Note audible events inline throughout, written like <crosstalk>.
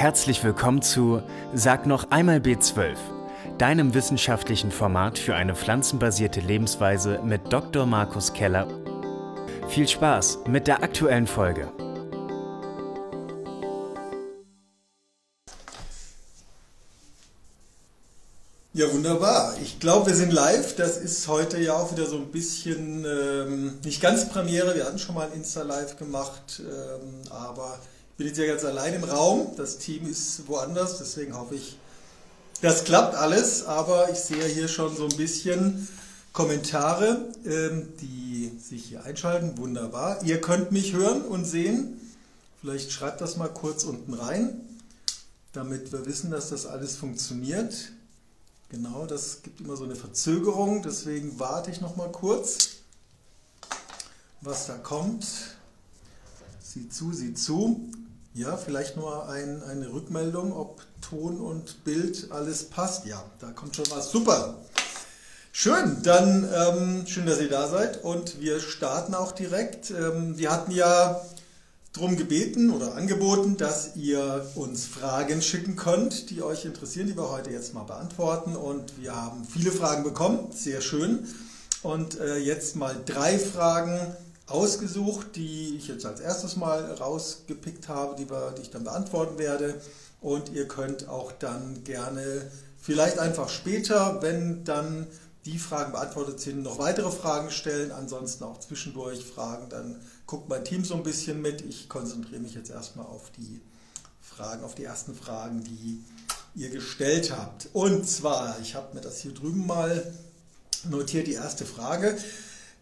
Herzlich willkommen zu Sag noch einmal B12, deinem wissenschaftlichen Format für eine pflanzenbasierte Lebensweise mit Dr. Markus Keller. Viel Spaß mit der aktuellen Folge. Ja, wunderbar. Ich glaube, wir sind live. Das ist heute ja auch wieder so ein bisschen, ähm, nicht ganz Premiere. Wir hatten schon mal ein Insta-Live gemacht, ähm, aber bin jetzt ja ganz allein im Raum. Das Team ist woanders, deswegen hoffe ich, das klappt alles. Aber ich sehe hier schon so ein bisschen Kommentare, ähm, die sich hier einschalten. Wunderbar. Ihr könnt mich hören und sehen. Vielleicht schreibt das mal kurz unten rein, damit wir wissen, dass das alles funktioniert. Genau, das gibt immer so eine Verzögerung, deswegen warte ich noch mal kurz, was da kommt. Sieh zu, sieh zu. Ja, vielleicht nur ein, eine Rückmeldung, ob Ton und Bild alles passt. Ja, da kommt schon was. Super. Schön, dann ähm, schön, dass ihr da seid und wir starten auch direkt. Ähm, wir hatten ja darum gebeten oder angeboten, dass ihr uns Fragen schicken könnt, die euch interessieren, die wir heute jetzt mal beantworten. Und wir haben viele Fragen bekommen, sehr schön. Und äh, jetzt mal drei Fragen ausgesucht, die ich jetzt als erstes mal rausgepickt habe, die, wir, die ich dann beantworten werde. Und ihr könnt auch dann gerne vielleicht einfach später, wenn dann die Fragen beantwortet sind, noch weitere Fragen stellen, ansonsten auch zwischendurch Fragen, dann guckt mein Team so ein bisschen mit. Ich konzentriere mich jetzt erstmal auf die Fragen, auf die ersten Fragen, die ihr gestellt habt. Und zwar, ich habe mir das hier drüben mal notiert, die erste Frage.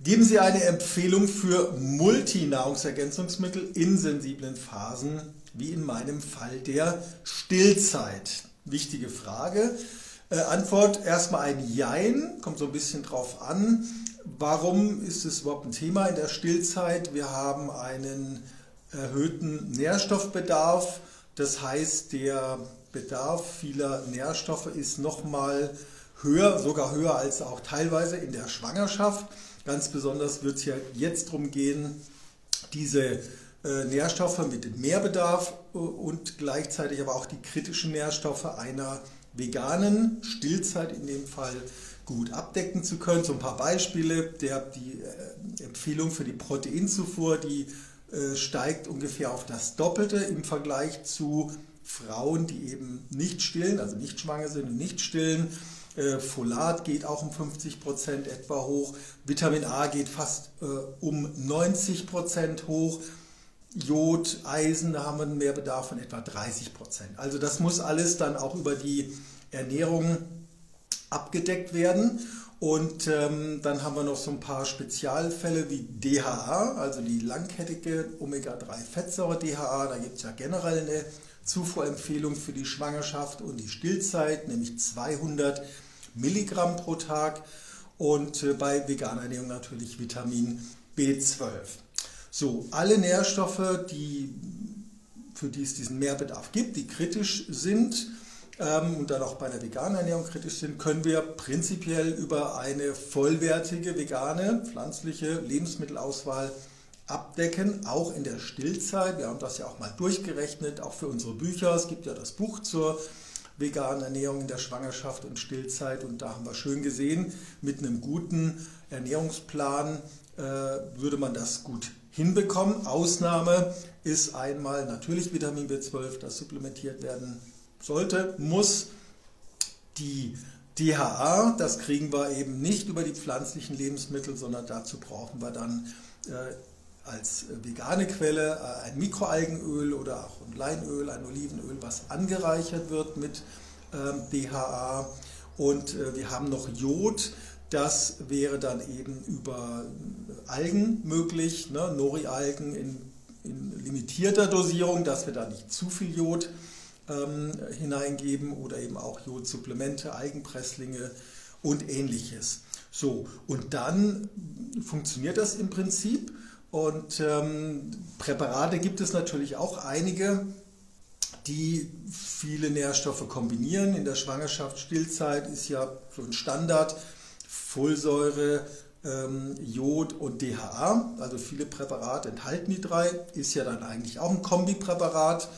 Geben Sie eine Empfehlung für Multinahrungsergänzungsmittel in sensiblen Phasen, wie in meinem Fall der Stillzeit? Wichtige Frage. Äh, Antwort erstmal ein Jein, kommt so ein bisschen drauf an. Warum ist es überhaupt ein Thema in der Stillzeit? Wir haben einen erhöhten Nährstoffbedarf. Das heißt, der Bedarf vieler Nährstoffe ist nochmal höher, sogar höher als auch teilweise in der Schwangerschaft. Ganz besonders wird es ja jetzt darum gehen, diese äh, Nährstoffe mit Mehrbedarf äh, und gleichzeitig aber auch die kritischen Nährstoffe einer veganen Stillzeit in dem Fall gut abdecken zu können. So ein paar Beispiele. Der, die äh, Empfehlung für die Proteinzufuhr, die äh, steigt ungefähr auf das Doppelte im Vergleich zu Frauen, die eben nicht stillen, also nicht schwanger sind und nicht stillen. Äh, Folat geht auch um 50 Prozent etwa hoch. Vitamin A geht fast äh, um 90 Prozent hoch. Jod, Eisen, da haben wir einen Mehrbedarf von etwa 30 Prozent. Also das muss alles dann auch über die Ernährung abgedeckt werden. Und ähm, dann haben wir noch so ein paar Spezialfälle wie DHA, also die langkettige Omega-3-Fettsäure DHA. Da gibt es ja generell eine Zufuhrempfehlung für die Schwangerschaft und die Stillzeit, nämlich 200 Milligramm pro Tag. Und äh, bei veganer Ernährung natürlich Vitamin B12. So, alle Nährstoffe, die, für die es diesen Mehrbedarf gibt, die kritisch sind ähm, und dann auch bei einer veganen Ernährung kritisch sind, können wir prinzipiell über eine vollwertige vegane pflanzliche Lebensmittelauswahl abdecken, auch in der Stillzeit. Wir haben das ja auch mal durchgerechnet, auch für unsere Bücher. Es gibt ja das Buch zur veganen Ernährung in der Schwangerschaft und Stillzeit und da haben wir schön gesehen, mit einem guten Ernährungsplan äh, würde man das gut hinbekommen. Ausnahme ist einmal natürlich Vitamin B12, das supplementiert werden sollte, muss. Die DHA, das kriegen wir eben nicht über die pflanzlichen Lebensmittel, sondern dazu brauchen wir dann äh, als vegane Quelle äh, ein Mikroalgenöl oder auch ein Leinöl, ein Olivenöl, was angereichert wird mit äh, DHA. Und äh, wir haben noch Jod, das wäre dann eben über Algen möglich, ne? Nori-Algen in, in, limitierter Dosierung, dass wir da nicht zu viel Jod ähm, hineingeben oder eben auch Jodsupplemente, Algenpresslinge und ähnliches. So, und dann funktioniert das im Prinzip. Und ähm, Präparate gibt es natürlich auch einige, die viele Nährstoffe kombinieren. In der Schwangerschaft, Stillzeit ist ja so ein Standard Folsäure, ähm, Jod und DHA. Also viele Präparate enthalten die drei. Ist ja dann eigentlich auch ein Kombipräparat.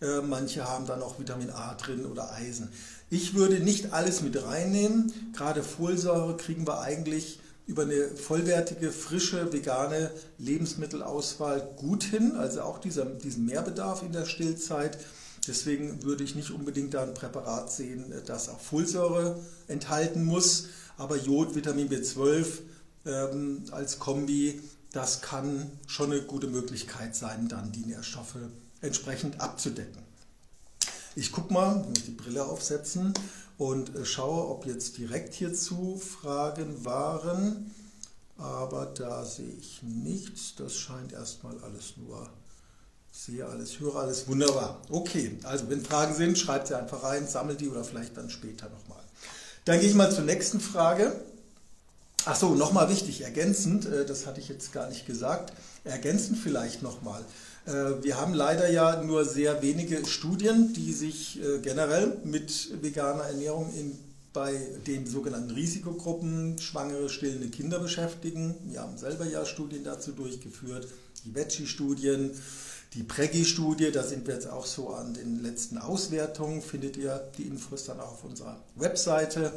Äh, manche haben dann auch Vitamin A drin oder Eisen. Ich würde nicht alles mit reinnehmen. Gerade Folsäure kriegen wir eigentlich über eine vollwertige, frische, vegane Lebensmittelauswahl gut hin. Also auch dieser, diesen Mehrbedarf in der Stillzeit. Deswegen würde ich nicht unbedingt da ein Präparat sehen, das auch Folsäure enthalten muss. Aber Jod, Vitamin B12 ähm, als Kombi, das kann schon eine gute Möglichkeit sein, dann die Nährstoffe entsprechend abzudecken. Ich gucke mal, muss die Brille aufsetzen und äh, schaue, ob jetzt direkt hierzu Fragen waren. Aber da sehe ich nichts. Das scheint erstmal alles nur sehe alles, höre alles. Wunderbar. Okay, also wenn Fragen sind, schreibt sie einfach rein, sammelt die oder vielleicht dann später nochmal. Dann gehe ich mal zur nächsten Frage. Achso, nochmal wichtig, ergänzend, äh, das hatte ich jetzt gar nicht gesagt, ergänzend vielleicht nochmal. Äh, wir haben leider ja nur sehr wenige Studien, die sich äh, generell mit veganer Ernährung in, bei den sogenannten Risikogruppen, schwangere, stillende Kinder beschäftigen. Wir haben selber ja Studien dazu durchgeführt, die Veggie-Studien, die Preggi-Studie, da sind wir jetzt auch so an den letzten Auswertungen, findet ihr die Infos dann auch auf unserer Webseite.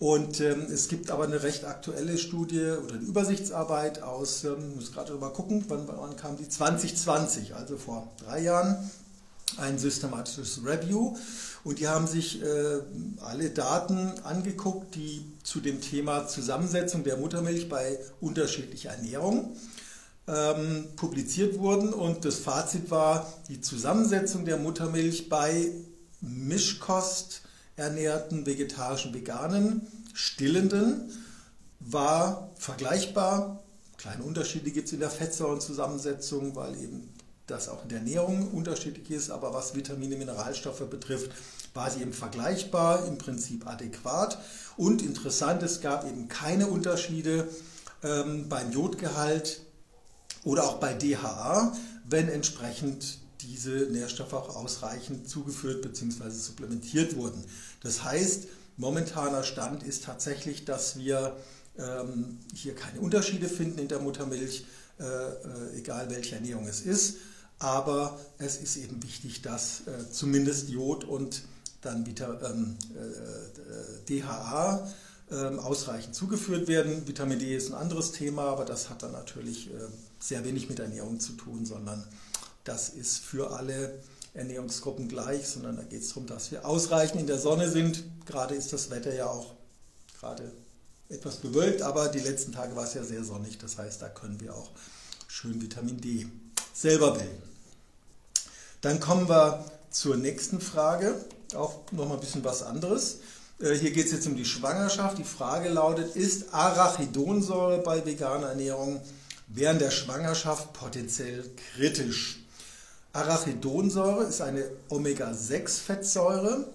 Und ähm, es gibt aber eine recht aktuelle Studie oder eine Übersichtsarbeit aus, ähm, muss gerade mal gucken, wann, wann kam die? 2020, also vor drei Jahren, ein systematisches Review. Und die haben sich äh, alle Daten angeguckt, die zu dem Thema Zusammensetzung der Muttermilch bei unterschiedlicher Ernährung ähm, publiziert wurden. Und das Fazit war, die Zusammensetzung der Muttermilch bei Mischkost ernährten vegetarischen, veganen, stillenden war vergleichbar. Kleine Unterschiede gibt es in der Fettsäurenzusammensetzung, weil eben das auch in der Ernährung unterschiedlich ist. Aber was Vitamine, Mineralstoffe betrifft, war sie eben vergleichbar, im Prinzip adäquat. Und interessant, es gab eben keine Unterschiede ähm, beim Jodgehalt oder auch bei DHA, wenn entsprechend diese Nährstoffe auch ausreichend zugeführt bzw. supplementiert wurden. Das heißt, momentaner Stand ist tatsächlich, dass wir ähm, hier keine Unterschiede finden in der Muttermilch, äh, äh, egal welche Ernährung es ist. Aber es ist eben wichtig, dass äh, zumindest Jod und dann wieder ähm, äh, äh, DHA ähm, ausreichend zugeführt werden. Vitamin D ist ein anderes Thema, aber das hat dann natürlich äh, sehr wenig mit Ernährung zu tun, sondern das ist für alle Ernährungsgruppen gleich, sondern da geht es darum, dass wir ausreichend in der Sonne sind. Gerade ist das Wetter ja auch gerade etwas bewölkt, aber die letzten Tage war es ja sehr sonnig. Das heißt, da können wir auch schön Vitamin D selber bilden. Dann kommen wir zur nächsten Frage, auch nochmal ein bisschen was anderes. Äh, hier geht es jetzt um die Schwangerschaft. Die Frage lautet, ist Arachidonsäure bei veganer Ernährung während der Schwangerschaft potenziell kritisch? Arachidonsäure ist eine Omega-6-Fettsäure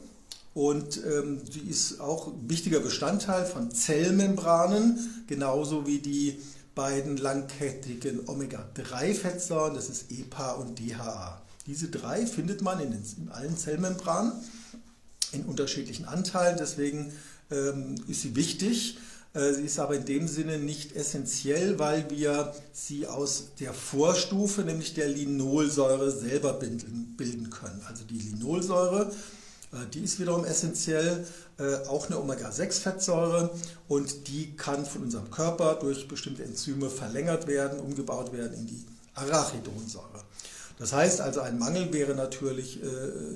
und ähm, die ist auch wichtiger Bestandteil von Zellmembranen, genauso wie die beiden langkettigen Omega-3-Fettsäuren, das ist EPA und DHA. Diese drei findet man in, den, in allen Zellmembranen in unterschiedlichen Anteilen, deswegen ähm, ist sie wichtig. Äh, sie ist aber in dem Sinne nicht essentiell, weil wir sie aus der Vorstufe, nämlich der Linolsäure, selber bilden können. Also die Linolsäure, äh, die ist wiederum essentiell, äh, auch eine Omega-6-Fettsäure und die kann von unserem Körper durch bestimmte Enzyme verlängert werden, umgebaut werden in die Arachidonsäure. Das heißt also, ein Mangel wäre natürlich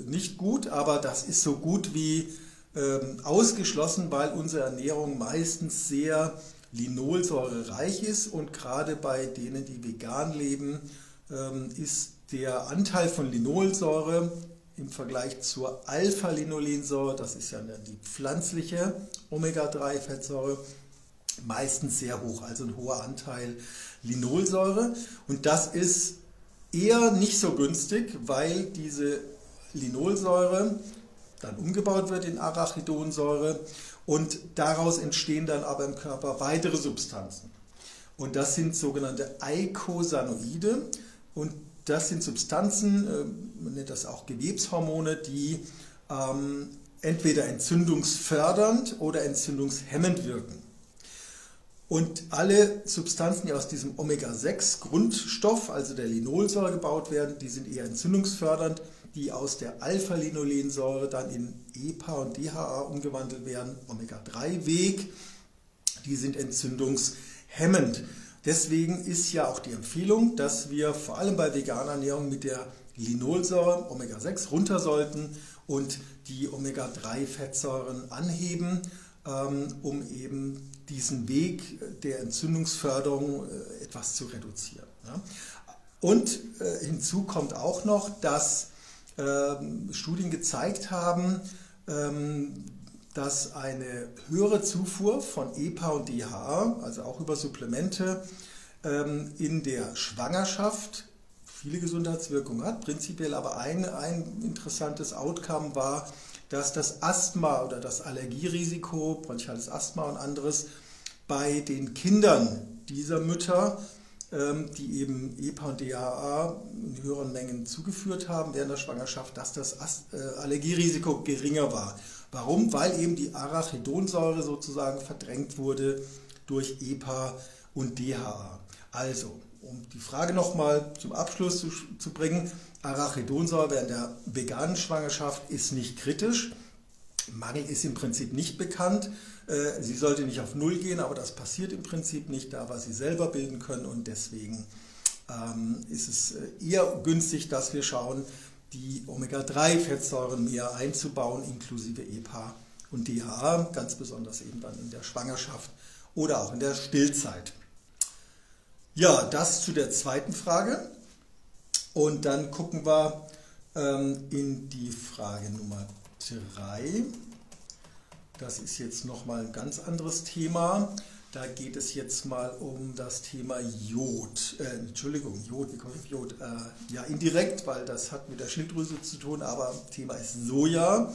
nicht gut, aber das ist so gut wie ähm, ausgeschlossen, weil unsere Ernährung meistens sehr linolsäurereich ist und gerade bei denen, die vegan leben, ähm, ist der Anteil von Linolsäure im Vergleich zur Alpha-Linolensäure, das ist ja die pflanzliche Omega-3-Fettsäure, meistens sehr hoch, also ein hoher Anteil Linolsäure. Und das ist eher nicht so günstig, weil diese Linolsäure dann umgebaut wird in Arachidonsäure und daraus entstehen dann aber im Körper weitere Substanzen. Und das sind sogenannte Eicosanoide und das sind Substanzen, äh, man nennt das auch Gewebshormone, die ähm, entweder entzündungsfördernd oder entzündungshemmend wirken. Und alle Substanzen, die aus diesem Omega-6-Grundstoff, also der Linolsäure gebaut werden, die sind eher entzündungsfördernd die aus der Alpha-Linolensäure dann in EPA und DHA umgewandelt werden, Omega-3-Weg, die sind entzündungshemmend. Deswegen ist ja auch die Empfehlung, dass wir vor allem bei veganer Ernährung mit der Linolsäure Omega-6 runter sollten und die Omega-3-Fettsäuren anheben, ähm, um eben diesen Weg der Entzündungsförderung äh, etwas zu reduzieren. Und äh, hinzu kommt auch noch, dass Studien gezeigt haben, ähm, dass eine höhere Zufuhr von EPA und DHA, also auch über Supplemente, ähm, in der Schwangerschaft viele Gesundheitswirkungen hat. Prinzipiell aber ein, ein interessantes Outcome war, dass das Asthma oder das Allergierisiko, bronchiales Asthma und anderes, bei den Kindern dieser Mütter, ähm, die eben EPA und DHA in höheren Mengen zugeführt haben während der Schwangerschaft, dass das äh, Allergierisiko geringer war. Warum? Weil eben die Arachidonsäure sozusagen verdrängt wurde durch EPA und DHA. Also, um die Frage nochmal zum Abschluss zu, zu bringen, Arachidonsäure während der veganen Schwangerschaft ist nicht kritisch. Mangel ist im Prinzip nicht bekannt. Äh, sie sollte nicht auf Null gehen, aber das passiert im Prinzip nicht, da wir sie selber bilden können und deswegen ähm, ist es äh, eher günstig, dass wir schauen, die Omega-3-Fettsäuren mehr einzubauen, inklusive EPA und DHA, ganz besonders eben dann in der Schwangerschaft oder auch in der Stillzeit. Ja, das zu der zweiten Frage. Und dann gucken wir ähm, in die Frage Nummer 3. Das ist jetzt nochmal ein ganz anderes Thema. Da geht es jetzt mal um das Thema Jod. Äh, Entschuldigung, Jod, wie komme ich auf Jod? Äh, ja, indirekt, weil das hat mit der Schilddrüse zu tun, aber Thema ist Soja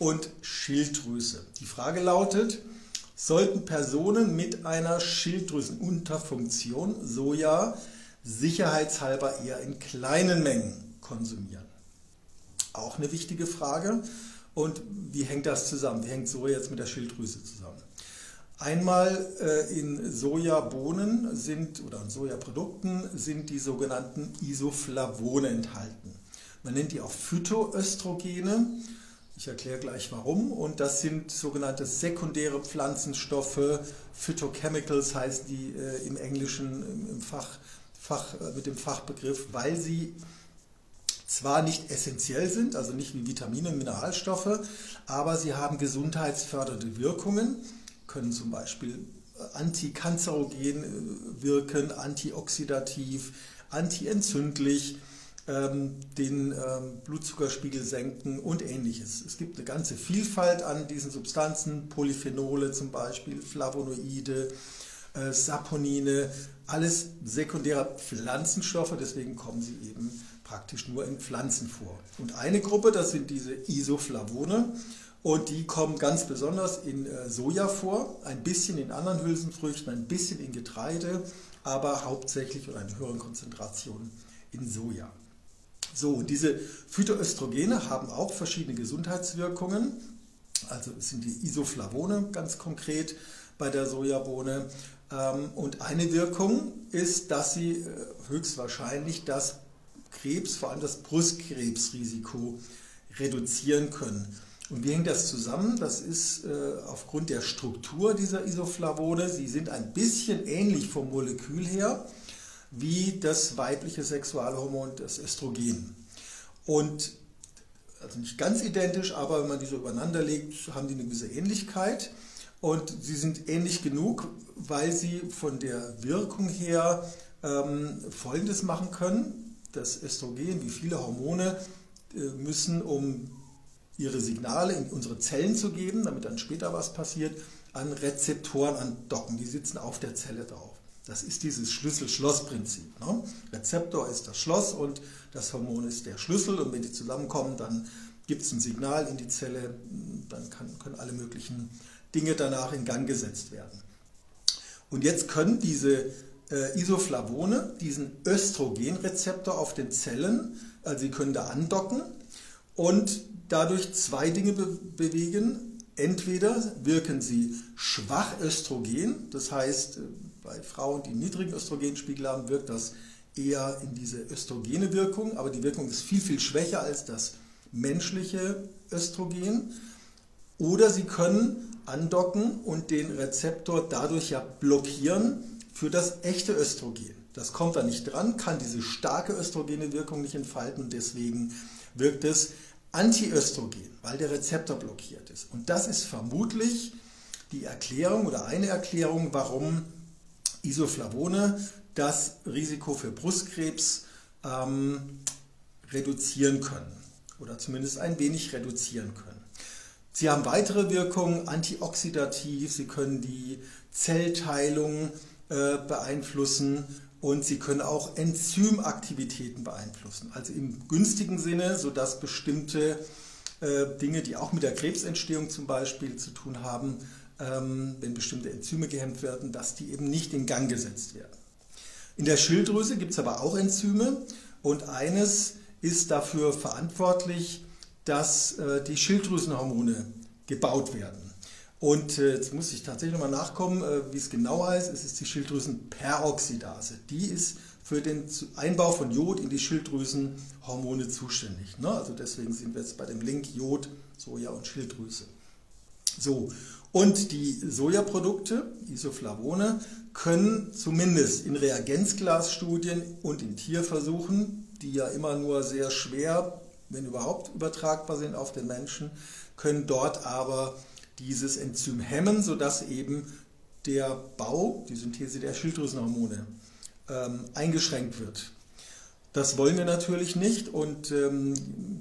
und Schilddrüse. Die Frage lautet, sollten Personen mit einer Schilddrüsenunterfunktion Soja sicherheitshalber eher in kleinen Mengen konsumieren? Auch eine wichtige Frage. Und wie hängt das zusammen? Wie hängt Soja jetzt mit der Schilddrüse zusammen? Einmal äh, in Sojabohnen sind oder in Sojaprodukten sind die sogenannten Isoflavone enthalten. Man nennt die auch Phytoöstrogene. Ich erkläre gleich warum. Und das sind sogenannte sekundäre Pflanzenstoffe. Phytochemicals heißen die äh, im Englischen im Fach, Fach, äh, mit dem Fachbegriff, weil sie zwar nicht essentiell sind, also nicht wie Vitamine und Mineralstoffe, aber sie haben gesundheitsfördernde Wirkungen, können zum Beispiel äh, antikanzerogen äh, wirken, antioxidativ, antientzündlich, ähm, den ähm, Blutzuckerspiegel senken und ähnliches. Es gibt eine ganze Vielfalt an diesen Substanzen, Polyphenole zum Beispiel, Flavonoide, äh, Saponine, alles sekundäre Pflanzenstoffe, deswegen kommen sie eben praktisch nur in Pflanzen vor. Und eine Gruppe, das sind diese Isoflavone und die kommen ganz besonders in äh, Soja vor, ein bisschen in anderen Hülsenfrüchten, ein bisschen in Getreide, aber hauptsächlich oder in höheren Konzentrationen in Soja. So, diese Phytoöstrogene haben auch verschiedene Gesundheitswirkungen. Also es sind die Isoflavone ganz konkret bei der Sojabohne. Ähm, und eine Wirkung ist, dass sie äh, höchstwahrscheinlich das Krebs, vor allem das Brustkrebsrisiko reduzieren können. Und wie hängt das zusammen? Das ist äh, aufgrund der Struktur dieser Isoflavone. Sie sind ein bisschen ähnlich vom Molekül her wie das weibliche Sexualhormon, das Östrogen. Und also nicht ganz identisch, aber wenn man die so übereinander legt, haben die eine gewisse Ähnlichkeit. Und sie sind ähnlich genug, weil sie von der Wirkung her ähm, Folgendes machen können das Östrogen, wie viele Hormone, äh, müssen, um ihre Signale in unsere Zellen zu geben, damit dann später was passiert, an Rezeptoren andocken. Die sitzen auf der Zelle drauf. Das ist dieses Schlüssel-Schloss-Prinzip. Ne? Rezeptor ist das Schloss und das Hormon ist der Schlüssel. Und wenn die zusammenkommen, dann gibt es ein Signal in die Zelle, dann kann, können alle möglichen Dinge danach in Gang gesetzt werden. Und jetzt können diese äh, Isoflavone diesen Östrogenrezeptor auf den Zellen, also sie können da andocken und dadurch zwei Dinge be bewegen. Entweder wirken sie schwach Östrogen, das heißt, äh, bei Frauen, die einen niedrigen Östrogenspiegel haben, wirkt das eher in diese östrogene Wirkung, aber die Wirkung ist viel, viel schwächer als das menschliche Östrogen. Oder sie können andocken und den Rezeptor dadurch ja blockieren für das echte Östrogen. Das kommt da nicht dran, kann diese starke östrogene Wirkung nicht entfalten deswegen wirkt es antiöstrogen, weil der Rezeptor blockiert ist. Und das ist vermutlich die Erklärung oder eine Erklärung, warum Isoflavone das Risiko für Brustkrebs ähm, reduzieren können oder zumindest ein wenig reduzieren können. Sie haben weitere Wirkungen, antioxidativ, sie können die Zellteilung äh, beeinflussen und sie können auch Enzymaktivitäten beeinflussen. Also im günstigen Sinne, sodass bestimmte äh, Dinge, die auch mit der Krebsentstehung zum Beispiel zu tun haben, ähm, wenn bestimmte Enzyme gehemmt werden, dass die eben nicht in Gang gesetzt werden. In der Schilddrüse gibt es aber auch Enzyme und eines ist dafür verantwortlich, dass äh, die Schilddrüsenhormone gebaut werden. Und äh, jetzt muss ich tatsächlich nochmal nachkommen, äh, wie es genau heißt. Es ist die Schilddrüsenperoxidase. Die ist für den Einbau von Jod in die Schilddrüsenhormone zuständig. Ne? Also deswegen sind wir jetzt bei dem Link Jod, Soja und Schilddrüse. So, und die Sojaprodukte, Isoflavone, können zumindest in Reagenzglasstudien und in Tierversuchen, die ja immer nur sehr schwer, wenn überhaupt übertragbar sind auf den Menschen, können dort aber dieses Enzym hemmen, sodass eben der Bau, die Synthese der Schilddrüsenhormone ähm, eingeschränkt wird. Das wollen wir natürlich nicht und ähm,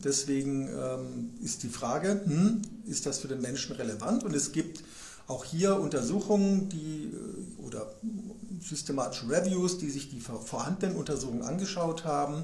deswegen ähm, ist die Frage, hm, ist das für den Menschen relevant? Und es gibt auch hier Untersuchungen, die äh, oder systematische Reviews, die sich die vorhandenen Untersuchungen angeschaut haben.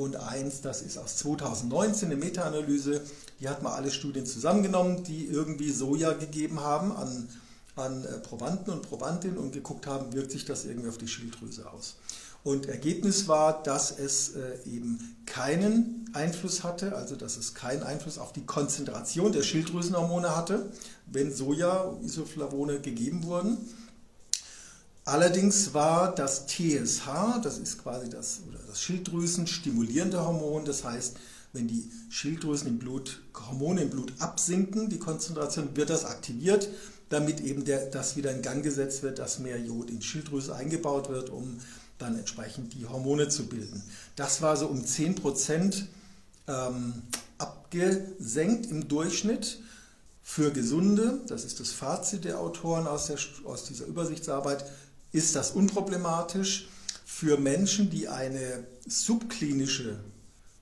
Und eins, das ist aus 2019 eine Meta-Analyse, die hat mal alle Studien zusammengenommen, die irgendwie Soja gegeben haben an, an äh, Probanden und Probandinnen und geguckt haben, wirkt sich das irgendwie auf die Schilddrüse aus. Und Ergebnis war, dass es äh, eben keinen Einfluss hatte, also dass es keinen Einfluss auf die Konzentration der Schilddrüsenhormone hatte, wenn Soja, Isoflavone gegeben wurden. Allerdings war das TSH, das ist quasi das, oder das Schilddrüsen-stimulierende Hormon, das heißt, wenn die Schilddrüsen im Blut, Hormone im Blut absinken, die Konzentration, wird das aktiviert, damit eben der, das wieder in Gang gesetzt wird, dass mehr Jod in Schilddrüse eingebaut wird, um dann entsprechend die Hormone zu bilden. Das war so um 10 Prozent ähm, abgesenkt im Durchschnitt für Gesunde. Das ist das Fazit der Autoren aus, der, aus dieser Übersichtsarbeit. Ist das unproblematisch für Menschen, die eine subklinische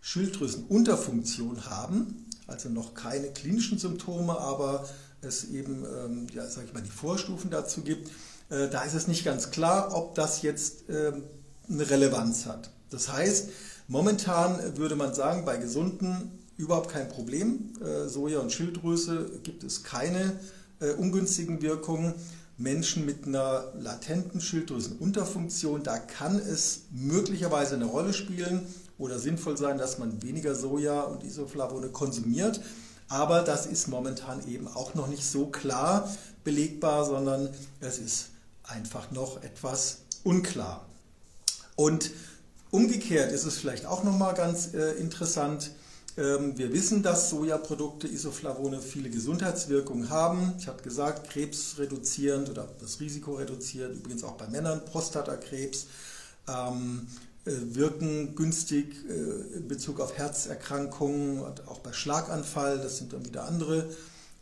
Schilddrüsenunterfunktion haben, also noch keine klinischen Symptome, aber es eben, ähm, ja, sag ich mal, die Vorstufen dazu gibt, äh, da ist es nicht ganz klar, ob das jetzt ähm, eine Relevanz hat. Das heißt, momentan würde man sagen, bei Gesunden überhaupt kein Problem. Äh, Soja und Schilddrüse gibt es keine äh, ungünstigen Wirkungen. Menschen mit einer latenten Schilddrüsenunterfunktion, da kann es möglicherweise eine Rolle spielen oder sinnvoll sein, dass man weniger Soja und Isoflavone konsumiert. Aber das ist momentan eben auch noch nicht so klar belegbar, sondern es ist einfach noch etwas unklar. Und umgekehrt ist es vielleicht auch nochmal ganz äh, interessant. Ähm, wir wissen, dass Sojaprodukte, Isoflavone viele Gesundheitswirkungen haben. Ich habe gesagt, krebsreduzierend oder das Risiko reduziert, übrigens auch bei Männern, Prostatakrebs. Ähm, äh, wirken günstig äh, in Bezug auf Herzerkrankungen, auch bei Schlaganfall. Das sind dann wieder andere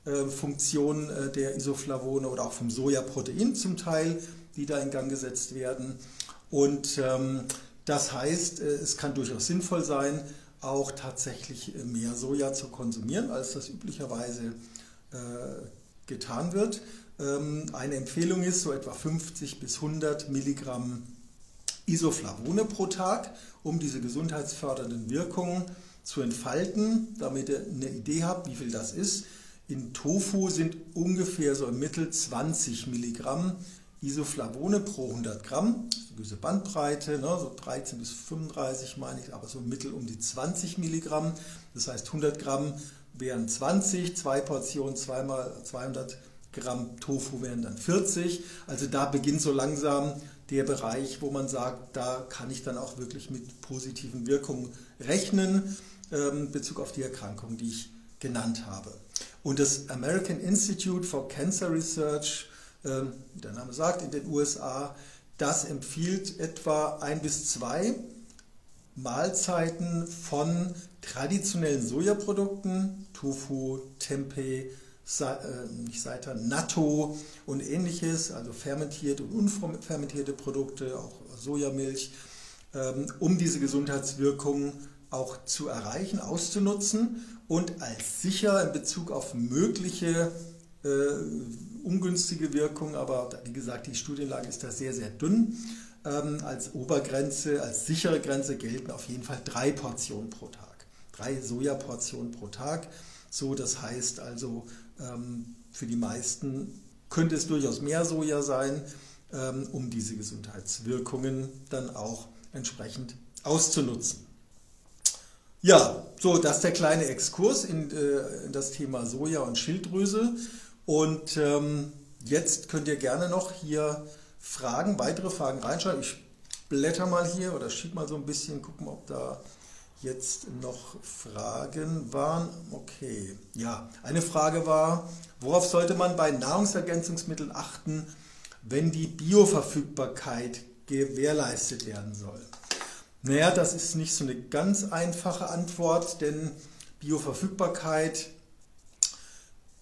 äh, Funktionen der Isoflavone oder auch vom Sojaprotein zum Teil, die da in Gang gesetzt werden. Und ähm, das heißt, es kann durchaus sinnvoll sein, auch tatsächlich mehr Soja zu konsumieren, als das üblicherweise getan wird. Ähm, eine Empfehlung ist so etwa 50 bis 100 Milligramm Isoflavone pro Tag, um diese gesundheitsfördernden Wirkungen zu entfalten, damit ihr eine Idee habt, wie viel das ist. In Tofu sind ungefähr so im Mittel 20 Milligramm Isoflavone pro 100 Gramm, diese Bandbreite, ne, so 13 bis 35 meine ich, aber so im Mittel um die 20 Milligramm. Das heißt 100 Gramm wären 20, zwei Portionen, zweimal 200 Gramm Tofu wären dann 40. Also da beginnt so langsam der Bereich, wo man sagt, da kann ich dann auch wirklich mit positiven Wirkungen rechnen, ähm, Bezug auf die Erkrankung, die ich genannt habe. Und das American Institute for Cancer Research, wie der Name sagt, in den USA, das empfiehlt etwa ein bis zwei Mahlzeiten von traditionellen Sojaprodukten, Tofu, Tempeh, äh, nicht Seitan, Natto und ähnliches, also fermentierte und unfermentierte Produkte, auch Sojamilch, ähm, um diese Gesundheitswirkung auch zu erreichen, auszunutzen und als sicher in Bezug auf mögliche äh, ungünstige Wirkungen, aber wie gesagt, die Studienlage ist da sehr, sehr dünn. Ähm, als Obergrenze, als sichere Grenze gelten auf jeden Fall drei Portionen pro Tag. Drei Sojaportionen pro Tag. So, das heißt also, ähm, für die meisten könnte es durchaus mehr Soja sein, ähm, um diese Gesundheitswirkungen dann auch entsprechend auszunutzen. Ja, so, das ist der kleine Exkurs in, äh, in das Thema Soja und Schilddrüse. Und ähm, jetzt könnt ihr gerne noch hier Fragen, weitere Fragen reinschreiben. Ich blätter mal hier oder schieb mal so ein bisschen, gucken, ob da jetzt noch Fragen waren. Okay, ja, eine Frage war, worauf sollte man bei Nahrungsergänzungsmitteln achten, wenn die Bioverfügbarkeit gewährleistet werden soll? Naja, das ist nicht so eine ganz einfache Antwort, denn Bioverfügbarkeit,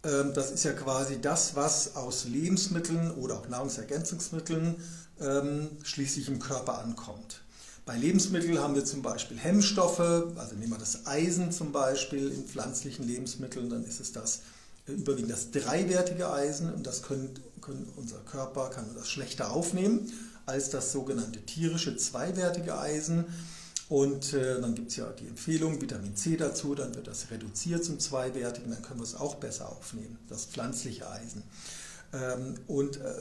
das ist ja quasi das, was aus Lebensmitteln oder auch Nahrungsergänzungsmitteln ähm, schließlich im Körper ankommt. Bei Lebensmitteln haben wir zum Beispiel Hemmstoffe, also nehmen wir das Eisen zum Beispiel in pflanzlichen Lebensmitteln, dann ist es das äh, überwiegend das dreiwertige Eisen und das können, können unser Körper kann das schlechter aufnehmen als das sogenannte tierische zweiwertige Eisen. Und äh, dann gibt es ja die Empfehlung, Vitamin C dazu, dann wird das reduziert zum zweiwertigen, dann können wir es auch besser aufnehmen, das pflanzliche Eisen. Ähm, und äh,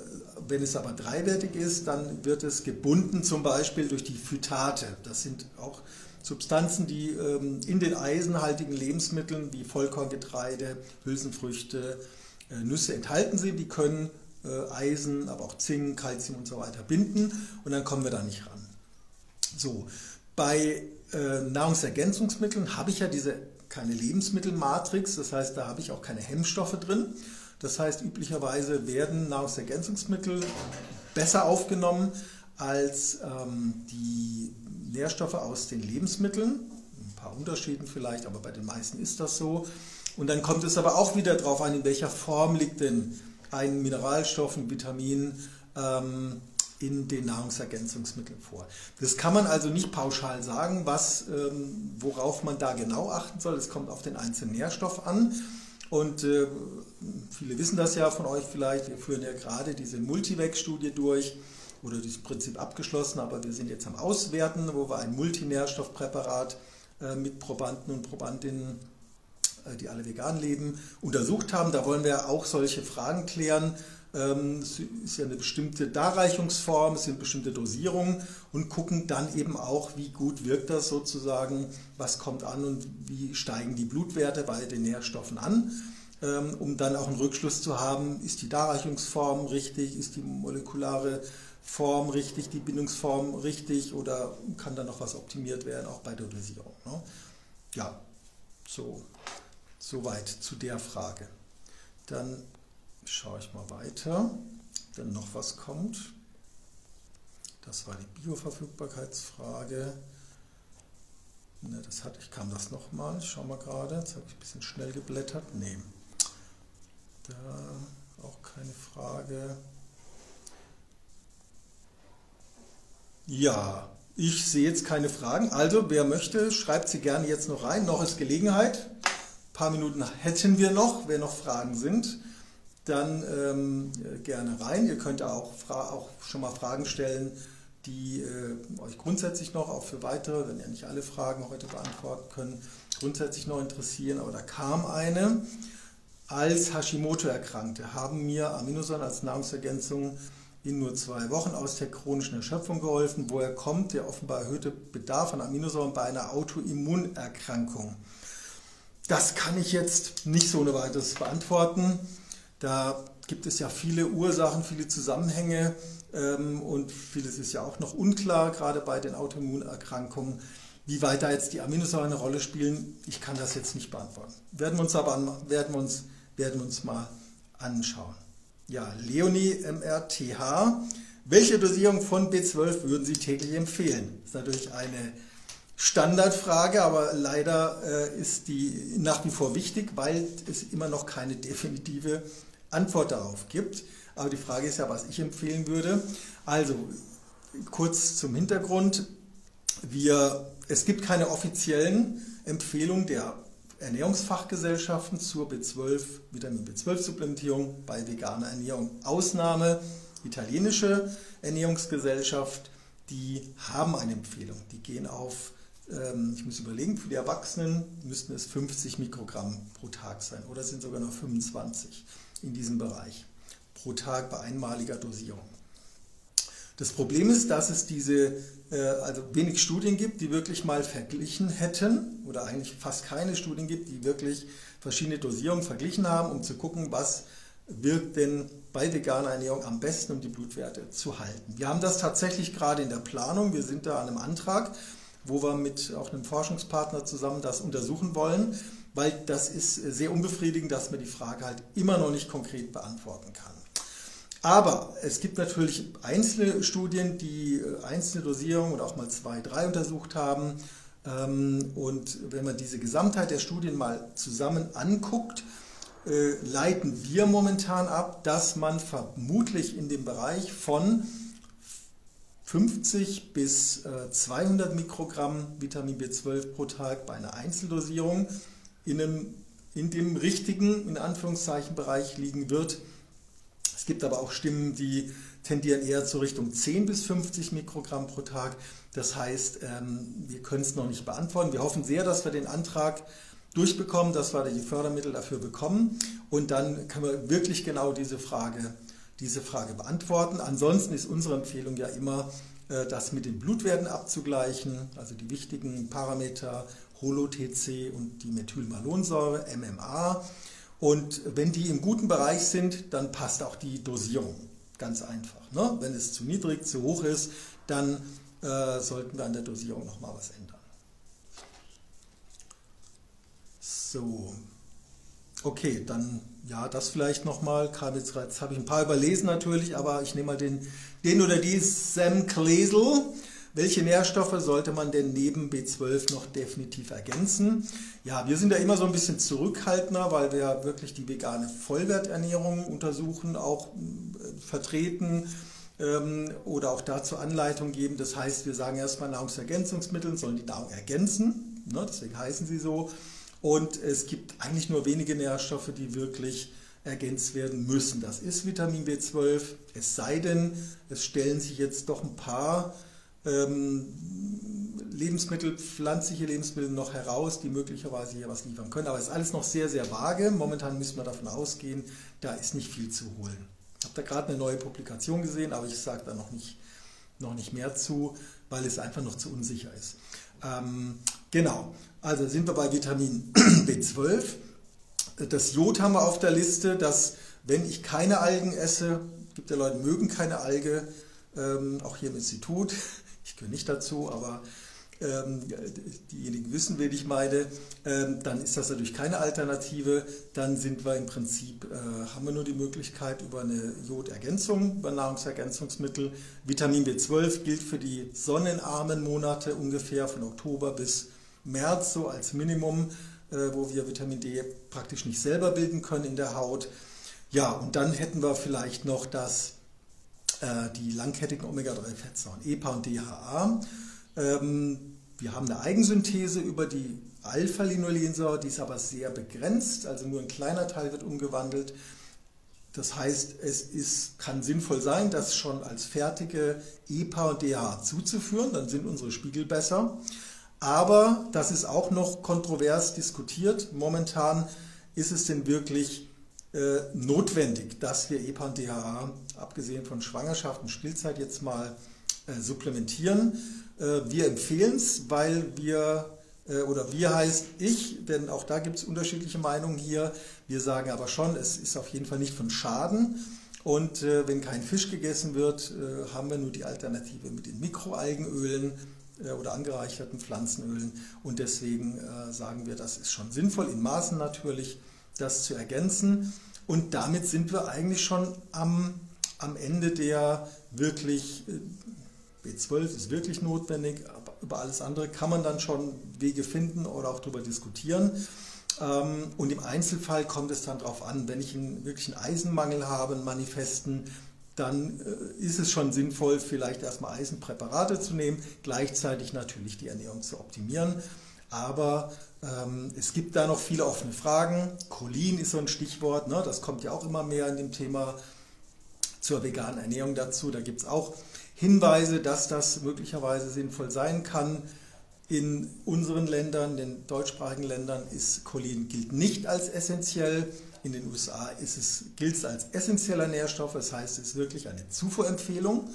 wenn es aber dreiwertig ist, dann wird es gebunden zum Beispiel durch die Phytate. Das sind auch Substanzen, die ähm, in den eisenhaltigen Lebensmitteln wie Vollkorngetreide, Hülsenfrüchte, äh, Nüsse enthalten sind. Die können äh, Eisen, aber auch Zink, Calcium und so weiter binden und dann kommen wir da nicht ran. So, bei Nahrungsergänzungsmitteln habe ich ja diese keine Lebensmittelmatrix, das heißt, da habe ich auch keine Hemmstoffe drin. Das heißt, üblicherweise werden Nahrungsergänzungsmittel besser aufgenommen als ähm, die Nährstoffe aus den Lebensmitteln. Ein paar Unterschieden vielleicht, aber bei den meisten ist das so. Und dann kommt es aber auch wieder darauf an, in welcher Form liegt denn ein Mineralstoff, ein Vitamin ähm, in den Nahrungsergänzungsmitteln vor. Das kann man also nicht pauschal sagen, was, ähm, worauf man da genau achten soll. Es kommt auf den einzelnen Nährstoff an. Und äh, viele wissen das ja von euch vielleicht, wir führen ja gerade diese Multivec-Studie durch oder dieses Prinzip abgeschlossen, aber wir sind jetzt am Auswerten, wo wir ein Multinährstoffpräparat äh, mit Probanden und Probandinnen, äh, die alle vegan leben, untersucht haben. Da wollen wir auch solche Fragen klären. Ähm, es ist ja eine bestimmte Darreichungsform, es sind bestimmte Dosierungen und gucken dann eben auch, wie gut wirkt das sozusagen, was kommt an und wie steigen die Blutwerte bei den Nährstoffen an, ähm, um dann auch einen Rückschluss zu haben, ist die Darreichungsform richtig, ist die molekulare Form richtig, die Bindungsform richtig oder kann da noch was optimiert werden, auch bei der Dosierung. Ne? Ja, so, soweit zu der Frage. Dann schaue ich mal weiter, wenn noch was kommt. Das war die Bioverfügbarkeitsfrage. Ne, das hatte ich, kam das nochmal. Ich schaue mal gerade. Jetzt habe ich ein bisschen schnell geblättert. Nee. Da auch keine Frage. Ja, ich sehe jetzt keine Fragen. Also, wer möchte, schreibt sie gerne jetzt noch rein. Noch ist Gelegenheit. Ein paar Minuten hätten wir noch, wenn noch Fragen sind dann ähm, gerne rein. Ihr könnt auch, auch, schon mal Fragen stellen, die äh, euch grundsätzlich noch, auch für weitere, wenn ihr nicht alle Fragen heute beantworten können, grundsätzlich noch interessieren. Aber da kam eine. Als Hashimoto-Erkrankte haben mir Aminosäuren als Nahrungsergänzung in nur zwei Wochen aus der chronischen Erschöpfung geholfen. Woher kommt der offenbar erhöhte Bedarf an Aminosäuren bei einer Autoimmunerkrankung? Das kann ich jetzt nicht so ohne weiteres beantworten. Da gibt es ja viele Ursachen, viele Zusammenhänge ähm, und vieles ist ja auch noch unklar, gerade bei den Autoimmunerkrankungen. Wie weit da jetzt die Aminosäuren eine Rolle spielen, ich kann das jetzt nicht beantworten. Werden wir uns aber werden wir uns, werden wir uns mal anschauen. Ja, Leonie MRTH. Welche Dosierung von B12 würden Sie täglich empfehlen? Das ist natürlich eine Standardfrage, aber leider äh, ist die nach wie vor wichtig, weil es immer noch keine definitive Antwort darauf gibt. Aber die Frage ist ja, was ich empfehlen würde. Also kurz zum Hintergrund. Wir, es gibt keine offiziellen Empfehlungen der Ernährungsfachgesellschaften zur B12, Vitamin B12-Supplementierung bei veganer Ernährung. Ausnahme italienische Ernährungsgesellschaft, die haben eine Empfehlung. Die gehen auf, ähm, ich muss überlegen, für die Erwachsenen müssten es 50 Mikrogramm pro Tag sein oder sind sogar noch 25 in diesem Bereich pro Tag bei einmaliger Dosierung. Das Problem ist, dass es diese, äh, also wenig Studien gibt, die wirklich mal verglichen hätten, oder eigentlich fast keine Studien gibt, die wirklich verschiedene Dosierungen verglichen haben, um zu gucken, was wirkt denn bei veganer Ernährung am besten, um die Blutwerte zu halten. Wir haben das tatsächlich gerade in der Planung. Wir sind da an einem Antrag, wo wir mit auch einem Forschungspartner zusammen das untersuchen wollen, weil das ist sehr unbefriedigend, dass man die Frage halt immer noch nicht konkret beantworten kann. Aber es gibt natürlich einzelne Studien, die äh, einzelne Dosierungen und auch mal zwei, drei untersucht haben. Ähm, und wenn man diese Gesamtheit der Studien mal zusammen anguckt, äh, leiten wir momentan ab, dass man vermutlich in dem Bereich von 50 bis 200 äh, Mikrogramm Vitamin B12 pro Tag bei einer Einzeldosierung in, einem, in dem richtigen, in Anführungszeichen, Bereich liegen wird es gibt aber auch Stimmen, die tendieren eher zur Richtung 10 bis 50 Mikrogramm pro Tag. Das heißt, ähm, wir können es noch nicht beantworten. Wir hoffen sehr, dass wir den Antrag durchbekommen, dass wir die Fördermittel dafür bekommen und dann können wir wirklich genau diese Frage, diese Frage beantworten. Ansonsten ist unsere Empfehlung ja immer, äh, das mit den Blutwerten abzugleichen, also die wichtigen Parameter Holo-TC und die Methylmalonsäure, MMA. Und wenn die im guten Bereich sind, dann passt auch die Dosierung. Ganz einfach. Ne? Wenn es zu niedrig, zu hoch ist, dann äh, sollten wir an der Dosierung nochmal was ändern. So. Okay, dann ja, das vielleicht nochmal. Jetzt, jetzt habe ich ein paar überlesen natürlich, aber ich nehme mal den, den oder die Sam Klesel. Welche Nährstoffe sollte man denn neben B12 noch definitiv ergänzen? Ja, wir sind da immer so ein bisschen zurückhaltender, weil wir wirklich die vegane Vollwerternährung untersuchen, auch äh, vertreten ähm, oder auch dazu Anleitung geben. Das heißt, wir sagen erstmal Nahrungsergänzungsmittel sollen die Nahrung ergänzen, ne, deswegen heißen sie so. Und es gibt eigentlich nur wenige Nährstoffe, die wirklich ergänzt werden müssen. Das ist Vitamin B12, es sei denn, es stellen sich jetzt doch ein paar ähm, Lebensmittel, pflanzliche Lebensmittel noch heraus, die möglicherweise hier was liefern können. Aber es ist alles noch sehr, sehr vage. Momentan müssen wir davon ausgehen, da ist nicht viel zu holen. Ich habe da gerade eine neue Publikation gesehen, aber ich sage da noch nicht, noch nicht mehr zu, weil es einfach noch zu unsicher ist. Ähm, genau, also sind wir bei Vitamin <clears throat> B12. Das Jod haben wir auf der Liste, dass wenn ich keine Algen esse, gibt ja Leute, mögen keine Alge, ähm, auch hier im Institut, ich gehöre nicht dazu, aber ähm, diejenigen wissen, wen ich meine, ähm, dann ist das natürlich keine Alternative. Dann sind wir im Prinzip, äh, haben wir nur die Möglichkeit über eine Jodergänzung, über Nahrungsergänzungsmittel. Vitamin B12 gilt für die sonnenarmen Monate ungefähr von Oktober bis März so als Minimum, äh, wo wir Vitamin D praktisch nicht selber bilden können in der Haut. Ja, und dann hätten wir vielleicht noch das die langkettigen Omega-3-Fettsäuren EPA und DHA. Ähm, wir haben eine Eigensynthese über die Alpha-Linolensäure, die ist aber sehr begrenzt, also nur ein kleiner Teil wird umgewandelt. Das heißt, es ist, kann sinnvoll sein, das schon als fertige EPA und DHA zuzuführen, dann sind unsere Spiegel besser. Aber das ist auch noch kontrovers diskutiert. Momentan ist es denn wirklich äh, notwendig, dass wir EPA und DHA, abgesehen von Schwangerschaft und Stillzeit, jetzt mal äh, supplementieren. Äh, wir empfehlen es, weil wir Äh, oder wir heißt ich, denn auch da gibt es unterschiedliche Meinungen hier. Wir sagen aber schon, es ist auf jeden Fall nicht von Schaden. Und äh, wenn kein Fisch gegessen wird, äh, haben wir nur die Alternative mit den Mikroalgenölen äh, oder angereicherten Pflanzenölen. Und deswegen sagen wir, das ist schon sinnvoll, in Maßen natürlich, das zu ergänzen. Und damit sind wir eigentlich schon am, am Ende der wirklich äh, B12 ist wirklich notwendig, aber über alles andere kann man dann schon Wege finden oder auch darüber diskutieren. Ähm, und im Einzelfall kommt es dann darauf an, wenn ich einen wirklichen Eisenmangel habe, einen manifesten, dann äh, ist es schon sinnvoll, vielleicht erstmal Eisenpräparate zu nehmen, gleichzeitig natürlich die Ernährung zu optimieren. Aber ähm, es gibt da noch viele offene Fragen. Cholin ist so ein Stichwort, ne? das kommt ja auch immer mehr in dem Thema zur veganen Ernährung dazu. Da gibt es auch Hinweise, dass das möglicherweise sinnvoll sein kann. In unseren Ländern, den deutschsprachigen Ländern, ist Cholin gilt nicht als essentiell. In den USA ist es, gilt es als essentieller Nährstoff, das heißt, es ist wirklich eine Zufuhrempfehlung.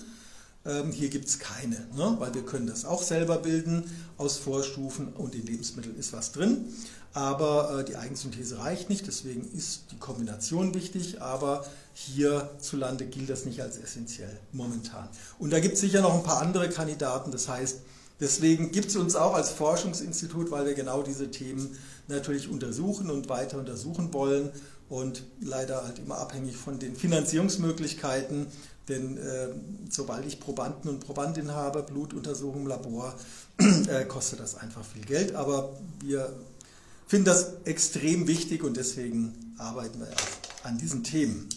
Ähm, hier gibt es keine, ne? weil wir können das auch selber bilden aus Vorstufen und in Lebensmitteln ist was drin. Aber äh, die Eigensynthese reicht nicht, deswegen ist die Kombination wichtig, aber hierzulande gilt das nicht als essentiell momentan. Und da gibt es sicher noch ein paar andere Kandidaten, das heißt, deswegen gibt es uns auch als Forschungsinstitut, weil wir genau diese Themen natürlich untersuchen und weiter untersuchen wollen und leider halt immer abhängig von den Finanzierungsmöglichkeiten, denn äh, sobald ich Probanden und Probandinnen habe, Blutuntersuchung im Labor, <clears throat> äh, kostet das einfach viel Geld, aber wir finden das extrem wichtig und deswegen arbeiten wir an diesen Themen.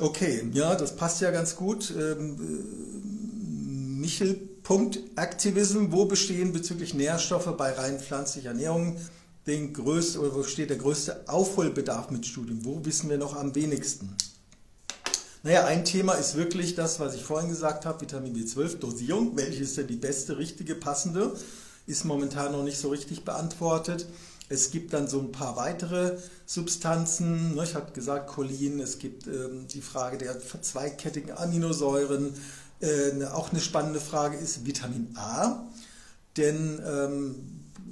Okay, ja, das passt ja ganz gut. Ähm, äh, Michel, Punkt Aktivism. Wo bestehen bezüglich Nährstoffe bei rein pflanzlicher Ernährung den größten, oder wo steht der größte Aufholbedarf mit Studien? Wo wissen wir noch am wenigsten? Naja, ein Thema ist wirklich das, was ich vorhin gesagt habe, Vitamin B12, Dosierung. Welche ist denn die beste, richtige, passende? Ist momentan noch nicht so richtig beantwortet. Es gibt dann so ein paar weitere Substanzen. Ne? Ich hatte gesagt, Cholin, es gibt ähm, die Frage der verzweigkettigen Aminosäuren. Äh, auch eine spannende Frage ist Vitamin A. Denn, ähm,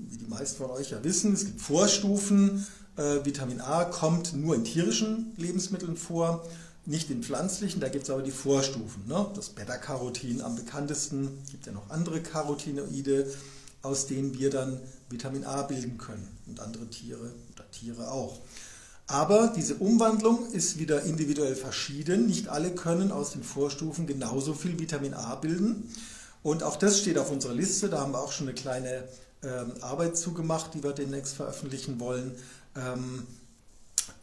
wie die meisten von euch ja wissen, es gibt Vorstufen. Äh, Vitamin A kommt nur in tierischen Lebensmitteln vor, nicht in pflanzlichen. Da gibt es aber die Vorstufen. Ne? Das Beta-Carotin am bekanntesten. Es gibt ja noch andere Carotinoide aus denen wir dann Vitamin A bilden können und andere Tiere oder Tiere auch. Aber diese Umwandlung ist wieder individuell verschieden. Nicht alle können aus den Vorstufen genauso viel Vitamin A bilden. Und auch das steht auf unserer Liste. Da haben wir auch schon eine kleine ähm, Arbeit zugemacht, die wir demnächst veröffentlichen wollen. Ähm,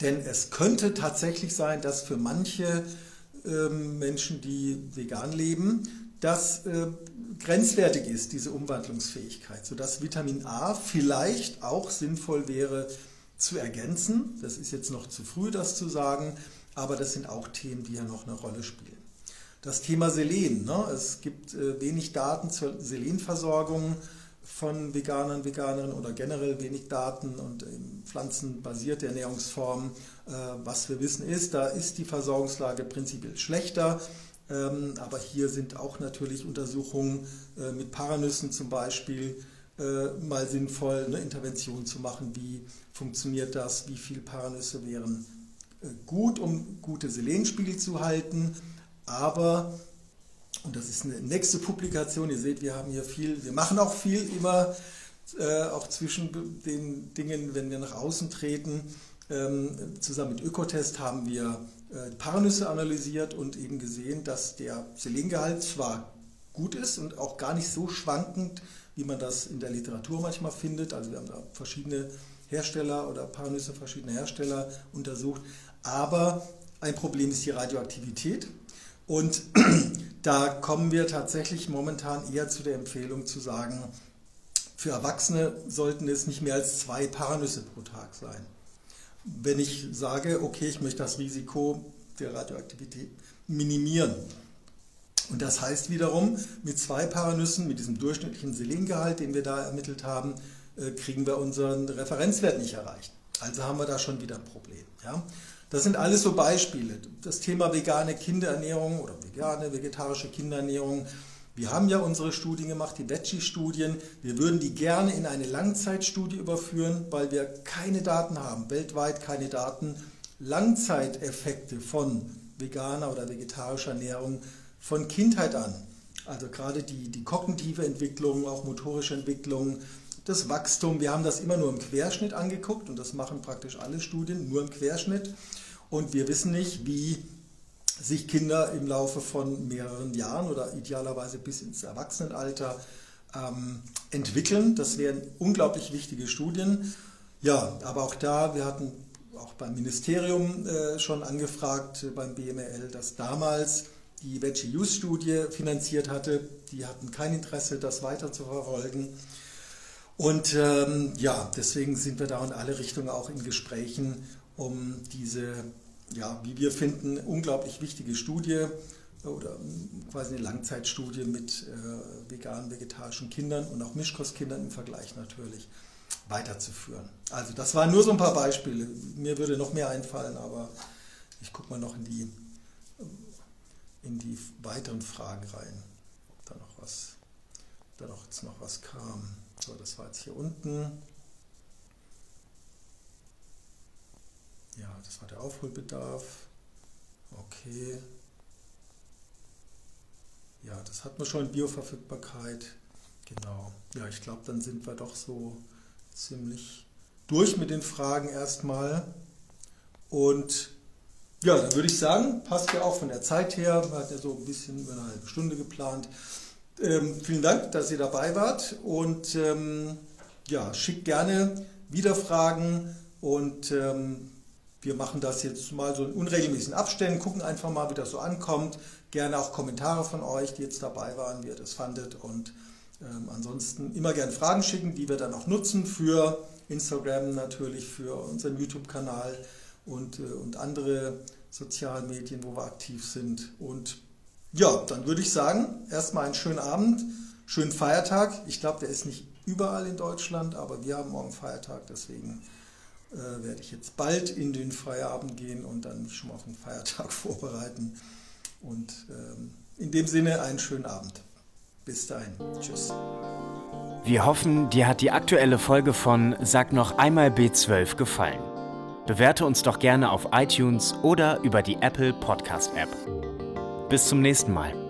denn es könnte tatsächlich sein, dass für manche ähm, Menschen, die vegan leben, das äh, grenzwertig ist, diese Umwandlungsfähigkeit, sodass Vitamin A vielleicht auch sinnvoll wäre zu ergänzen. Das ist jetzt noch zu früh, das zu sagen, aber das sind auch Themen, die ja noch eine Rolle spielen. Das Thema Selen. Ne? Es gibt äh, wenig Daten zur Selenversorgung von Veganern, Veganerinnen oder generell wenig Daten und pflanzenbasierte Ernährungsformen. Äh, was wir wissen ist, da ist die Versorgungslage prinzipiell schlechter. Ähm, aber hier sind auch natürlich Untersuchungen äh, mit Paranüssen zum Beispiel äh, mal sinnvoll, eine Intervention zu machen. Wie funktioniert das? Wie viele Paranüsse wären äh, gut, um gute Selenspiegel zu halten? Aber, und das ist eine nächste Publikation, ihr seht, wir haben hier viel, wir machen auch viel immer, auch zwischen den Dingen, wenn wir nach außen treten. Ähm, zusammen mit Ökotest haben wir Paranüsse analysiert und eben gesehen, dass der Selengehalt zwar gut ist und auch gar nicht so schwankend, wie man das in der Literatur manchmal findet. Also wir haben da verschiedene Hersteller oder Paranüsse verschiedener Hersteller untersucht. Aber ein Problem ist die Radioaktivität. Und <clears throat> da kommen wir tatsächlich momentan eher zu der Empfehlung zu sagen, für Erwachsene sollten es nicht mehr als zwei Paranüsse pro Tag sein wenn ich sage, okay, ich möchte das Risiko der Radioaktivität minimieren. Und das heißt wiederum, mit zwei Paranüssen, mit diesem durchschnittlichen Selengehalt, den wir da ermittelt haben, äh, kriegen wir unseren Referenzwert nicht erreicht. Also haben wir da schon wieder ein Problem. Ja? Das sind alles so Beispiele. Das Thema vegane Kinderernährung oder vegane, vegetarische Kinderernährung Wir haben ja unsere Studien gemacht, die Veggie-Studien. Wir würden die gerne in eine Langzeitstudie überführen, weil wir keine Daten haben, weltweit keine Daten. Langzeiteffekte von veganer oder vegetarischer Ernährung von Kindheit an. Also gerade die, die kognitive Entwicklung, auch motorische Entwicklung, das Wachstum. Wir haben das immer nur im Querschnitt angeguckt und das machen praktisch alle Studien, nur im Querschnitt. Und wir wissen nicht, wie sich Kinder im Laufe von mehreren Jahren oder idealerweise bis ins Erwachsenenalter ähm, entwickeln. Das wären unglaublich wichtige Studien. Ja, aber auch da, wir hatten auch beim Ministerium äh, schon angefragt, äh, beim BML, dass damals die Veggie Use Studie finanziert hatte. Die hatten kein Interesse, das weiter zu verfolgen. Und ähm, ja, deswegen sind wir da in alle Richtungen auch in Gesprächen, um diese ja, wie wir finden, unglaublich wichtige Studie oder quasi eine Langzeitstudie mit äh, veganen, vegetarischen Kindern und auch Mischkostkindern im Vergleich natürlich weiterzuführen. Also das waren nur so ein paar Beispiele. Mir würde noch mehr einfallen, aber ich gucke mal noch in die, in die weiteren Fragen rein, ob da noch was, da noch jetzt noch was kam. So, das war jetzt hier unten. Ja, das war der Aufholbedarf. Okay. Ja, das hat man schon, Bioverfügbarkeit. Genau. Ja, ich glaube, dann sind wir doch so ziemlich durch mit den Fragen erstmal. Und ja, dann würde ich sagen, passt ja auch von der Zeit her. Man hat ja so ein bisschen über eine halbe Stunde geplant. Ähm, vielen Dank, dass ihr dabei wart. Und ähm, ja, schickt gerne wieder Fragen und ähm, wir machen das jetzt mal so in unregelmäßigen Abständen, gucken einfach mal, wie das so ankommt. Gerne auch Kommentare von euch, die jetzt dabei waren, wie ihr das fandet. Und ähm, ansonsten immer gerne Fragen schicken, die wir dann auch nutzen für Instagram natürlich, für unseren YouTube-Kanal und, äh, und andere sozialen Medien, wo wir aktiv sind. Und ja, dann würde ich sagen, erstmal einen schönen Abend, schönen Feiertag. Ich glaube, der ist nicht überall in Deutschland, aber wir haben morgen Feiertag, deswegen äh, werde ich jetzt bald in den Feierabend gehen und dann mich schon mal auf den Feiertag <laughs> vorbereiten. Und ähm, in dem Sinne einen schönen Abend. Bis dahin. Tschüss. Wir hoffen, dir hat die aktuelle Folge von Sag noch einmal B12 gefallen. Bewerte uns doch gerne auf iTunes oder über die Apple Podcast App. Bis zum nächsten Mal.